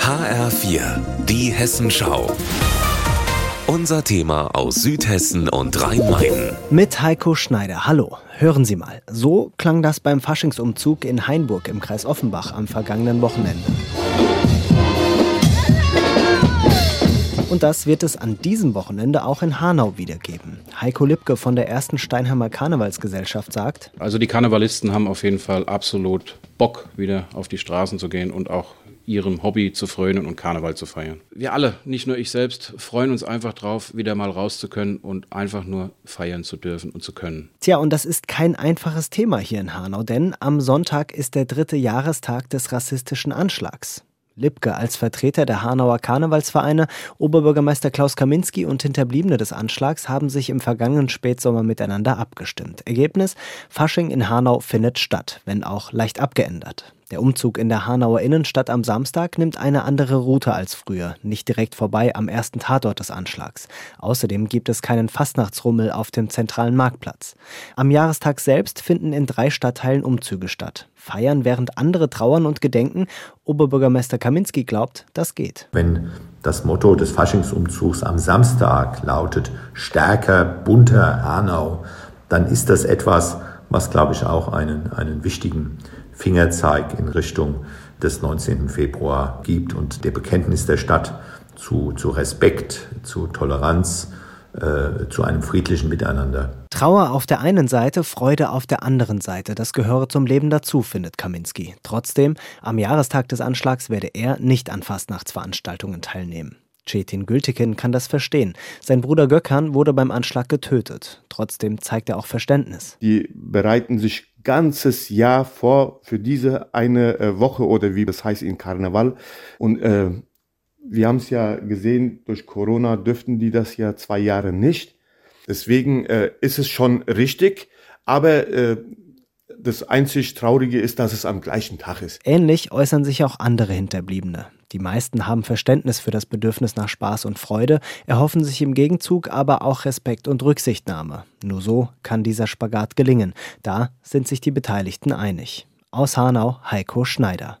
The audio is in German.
HR4, die Hessenschau. Unser Thema aus Südhessen und Rhein-Main. Mit Heiko Schneider. Hallo. Hören Sie mal. So klang das beim Faschingsumzug in Hainburg im Kreis Offenbach am vergangenen Wochenende. Und das wird es an diesem Wochenende auch in Hanau wiedergeben. Heiko Lipke von der ersten Steinheimer Karnevalsgesellschaft sagt: Also die Karnevalisten haben auf jeden Fall absolut Bock, wieder auf die Straßen zu gehen und auch ihrem Hobby zu frönen und Karneval zu feiern. Wir alle, nicht nur ich selbst, freuen uns einfach drauf, wieder mal raus zu können und einfach nur feiern zu dürfen und zu können. Tja, und das ist kein einfaches Thema hier in Hanau, denn am Sonntag ist der dritte Jahrestag des rassistischen Anschlags. Lipke als Vertreter der Hanauer Karnevalsvereine, Oberbürgermeister Klaus Kaminski und Hinterbliebene des Anschlags haben sich im vergangenen Spätsommer miteinander abgestimmt. Ergebnis: Fasching in Hanau findet statt, wenn auch leicht abgeändert. Der Umzug in der Hanauer Innenstadt am Samstag nimmt eine andere Route als früher, nicht direkt vorbei am ersten Tatort des Anschlags. Außerdem gibt es keinen Fastnachtsrummel auf dem zentralen Marktplatz. Am Jahrestag selbst finden in drei Stadtteilen Umzüge statt. Feiern, während andere trauern und gedenken. Oberbürgermeister Kaminski glaubt, das geht. Wenn das Motto des Faschingsumzugs am Samstag lautet stärker, bunter Hanau, dann ist das etwas, was, glaube ich, auch einen, einen wichtigen Fingerzeig in Richtung des 19. Februar gibt und der Bekenntnis der Stadt zu, zu Respekt, zu Toleranz, äh, zu einem friedlichen Miteinander. Trauer auf der einen Seite, Freude auf der anderen Seite, das gehöre zum Leben dazu, findet Kaminski. Trotzdem, am Jahrestag des Anschlags werde er nicht an Fastnachtsveranstaltungen teilnehmen. Cetin Gültikin kann das verstehen. Sein Bruder Gökhan wurde beim Anschlag getötet. Trotzdem zeigt er auch Verständnis. Die bereiten sich ganzes Jahr vor für diese eine äh, Woche oder wie das heißt in Karneval. Und äh, wir haben es ja gesehen, durch Corona dürften die das ja zwei Jahre nicht. Deswegen äh, ist es schon richtig, aber äh, das einzig Traurige ist, dass es am gleichen Tag ist. Ähnlich äußern sich auch andere Hinterbliebene. Die meisten haben Verständnis für das Bedürfnis nach Spaß und Freude, erhoffen sich im Gegenzug aber auch Respekt und Rücksichtnahme. Nur so kann dieser Spagat gelingen. Da sind sich die Beteiligten einig. Aus Hanau Heiko Schneider.